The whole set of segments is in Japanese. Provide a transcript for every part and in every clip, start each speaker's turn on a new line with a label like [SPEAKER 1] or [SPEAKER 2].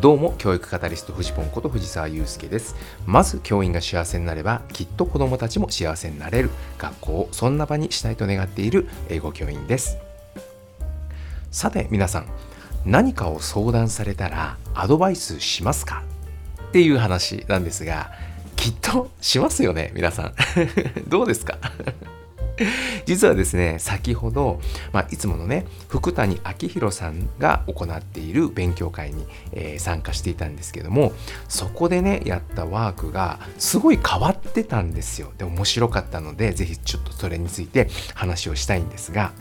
[SPEAKER 1] どうも教育カタリストフジポンこと藤沢祐介です。まず教員が幸せになればきっと子どもたちも幸せになれる学校をそんな場にしたいと願っている英語教員です。さて皆さん何かを相談されたらアドバイスしますか？っていう話なんですがきっとしますよね皆さん。どうですか？実はですね先ほど、まあ、いつものね福谷明宏さんが行っている勉強会に、えー、参加していたんですけどもそこでねやったワークがすごい変わってたんですよ。で面白かったので是非ちょっとそれについて話をしたいんですが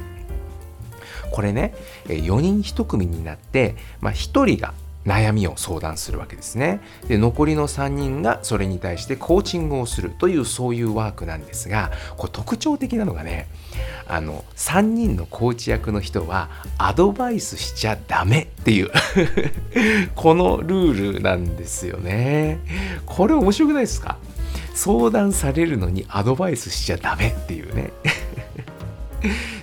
[SPEAKER 1] これね4人1組になって、まあ、1人が悩みを相談するわけですね。で残りの3人がそれに対してコーチングをするというそういうワークなんですがこれ特徴的なのがねあの3人のコーチ役の人はアドバイスしちゃダメっていう このルールなんですよね。これ面白くないですか？相談されるのにアドバイスしちゃダメっていうね。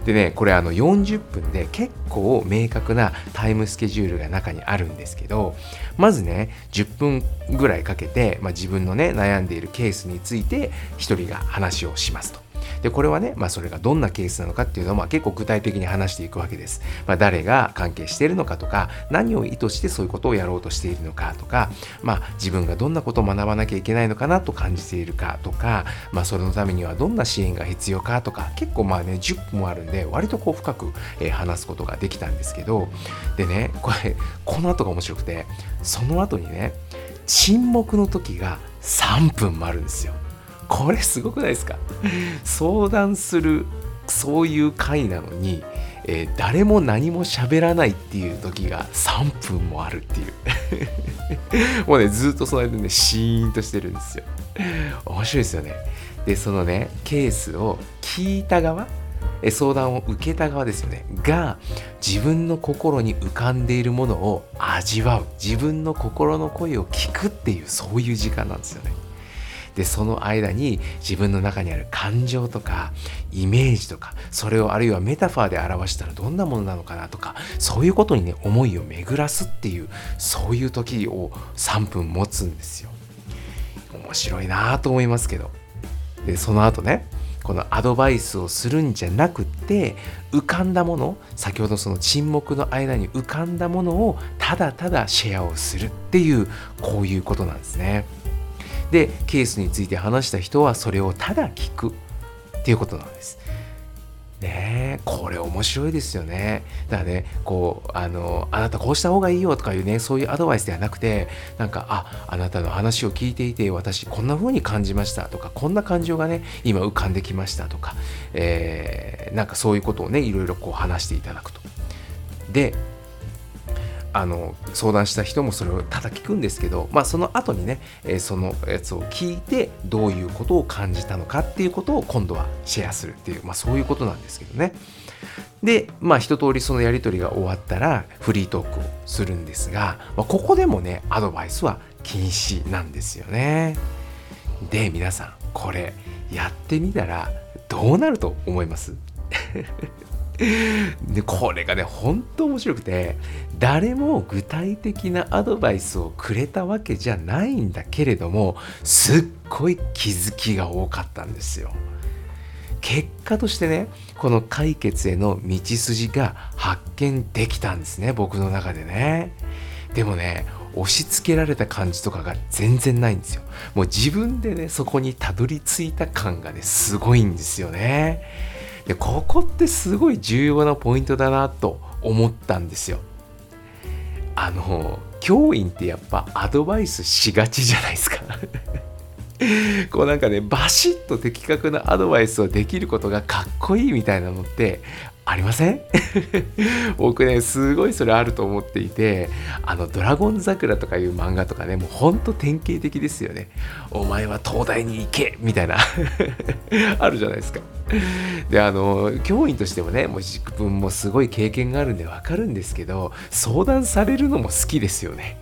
[SPEAKER 1] でねこれあの40分で結構明確なタイムスケジュールが中にあるんですけどまずね10分ぐらいかけて、まあ、自分のね悩んでいるケースについて1人が話をしますと。でこれはね、まあ、それがどんなケースなのかっていうのを、まあ、結構具体的に話していくわけです。まあ、誰が関係しているのかとか何を意図してそういうことをやろうとしているのかとか、まあ、自分がどんなことを学ばなきゃいけないのかなと感じているかとか、まあ、それのためにはどんな支援が必要かとか結構まあね10分もあるんで割とこう深く、えー、話すことができたんですけどでねこれこの後が面白くてその後にね沈黙の時が3分もあるんですよ。これすごくないですか？相談するそういう回なのに、えー、誰も何も喋らないっていう時が3分もあるっていう。もうねずっとその間ねシーンとしてるんですよ。面白いですよね。でそのねケースを聞いた側相談を受けた側ですよね。が自分の心に浮かんでいるものを味わう。自分の心の声を聞くっていうそういう時間なんですよね。でその間に自分の中にある感情とかイメージとかそれをあるいはメタファーで表したらどんなものなのかなとかそういうことにね思いを巡らすっていうそういう時を3分持つんですよ面白いなと思いますけどでその後ねこのアドバイスをするんじゃなくって浮かんだもの先ほどその沈黙の間に浮かんだものをただただシェアをするっていうこういうことなんですね。でケースについて話した人はそれをただ聞くっていうことなんです。ねこれ面白いですよね。だからね、こう、あの、あなたこうした方がいいよとかいうね、そういうアドバイスではなくて、なんか、あ、あなたの話を聞いていて、私こんな風に感じましたとか、こんな感情がね、今浮かんできましたとか、えー、なんかそういうことをね、いろいろこう話していただくと。で、あの相談した人もそれをただ聞くんですけど、まあ、その後にね、え、そのやつを聞いてどういうことを感じたのかっていうことを今度はシェアするっていう、まあ、そういうことなんですけどね。で、まあ、一通りそのやり取りが終わったらフリートークをするんですが、まあ、ここでもねアドバイスは禁止なんですよね。で皆さんこれやってみたらどうなると思います？でこれがね本当面白くて誰も具体的なアドバイスをくれたわけじゃないんだけれどもすっごい気づきが多かったんですよ。結果としてねこの解決への道筋が発見できたんですね僕の中でね。でもね押し付けられた感じとかが全然ないんですよ。もう自分でねそこにたどり着いた感がねすごいんですよね。でここってすごい重要なポイントだなと思ったんですよ。あの教員ってやっぱアドバイスしがちじゃないですか こうなんかねバシッと的確なアドバイスをできることがかっこいいみたいなのってありません？僕ねすごいそれあると思っていてあの「ドラゴン桜」とかいう漫画とかねもうほんと典型的ですよね。お前は東大に行けみたいな。あるじゃないですか。であの教員としてもねもう自分もすごい経験があるんでわかるんですけど相談されるのも好きですよね。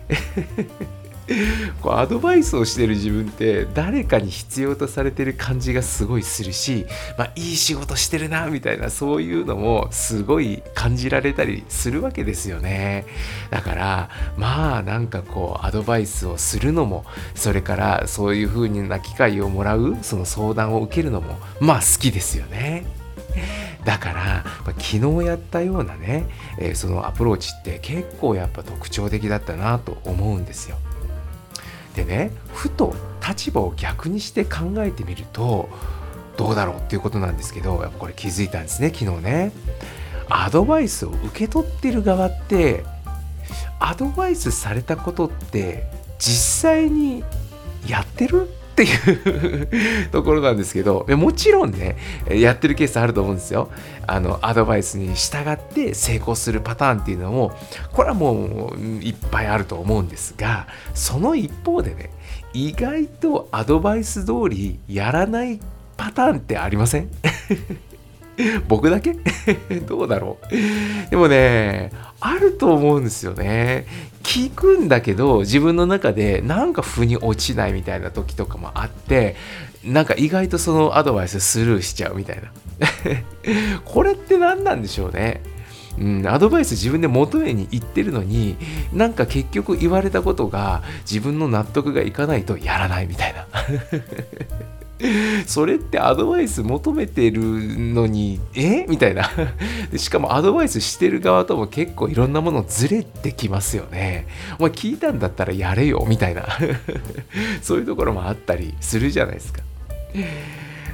[SPEAKER 1] こうアドバイスをしてる自分って誰かに必要とされてる感じがすごいするし、まあ、いい仕事してるなみたいなそういうのもすごい感じられたりするわけですよねだからまあなんかこうアドバイスをするのもそれからそういう風な機会をもらうその相談を受けるのもまあ好きですよね。だから、まあ、昨日やったようなね、えー、そのアプローチって結構やっぱ特徴的だったなと思うんですよ。でねふと立場を逆にして考えてみるとどうだろうっていうことなんですけどやっぱこれ気づいたんですね昨日ね。アドバイスを受け取ってる側ってアドバイスされたことって実際にやってるっていうところなんですけどもちろんねやってるケースあると思うんですよ。あのアドバイスに従って成功するパターンっていうのもこれはもういっぱいあると思うんですがその一方でね意外とアドバイス通りやらないパターンってありません？僕だけ？どうだろう？でもねあると思うんですよね。聞くんだけど自分の中でなんか腑に落ちないみたいな時とかもあってなんか意外とそのアドバイススルーしちゃうみたいな。これって何なんでしょうね。うん、アドバイス自分で求めに行ってるのになんか結局言われたことが自分の納得がいかないとやらないみたいな。それってアドバイス求めてるのにえ？みたいな。しかもアドバイスしてる側とも結構いろんなものずれてきますよね。お前聞いたんだったらやれよみたいな。そういうところもあったりするじゃないですか。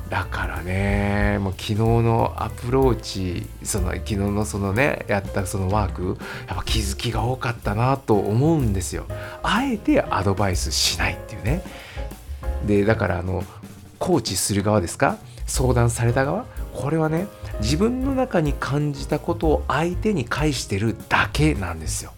[SPEAKER 1] だからねもう昨日のアプローチその昨日のそのねやったそのワークやっぱ気づきが多かったなと思うんですよ。あえてアドバイスしないっていうね。でだからあのコーチする側ですか？相談された側？これはね自分の中に感じたことを相手に返してるだけなんですよ。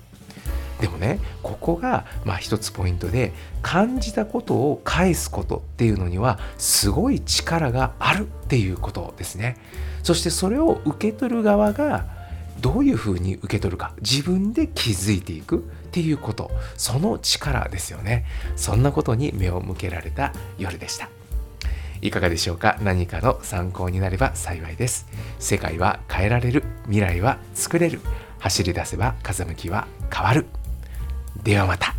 [SPEAKER 1] でもねここがまあ一つポイントで感じたことを返すことっていうのにはすごい力があるっていうことですね。そしてそれを受け取る側がどういうふうに受け取るか自分で気づいていくっていうこと。その力ですよね。そんなことに目を向けられた夜でした。いかがでしょうか？何かの参考になれば幸いです。世界は変えられる。未来は作れる。走り出せば風向きは変わる。ではまた。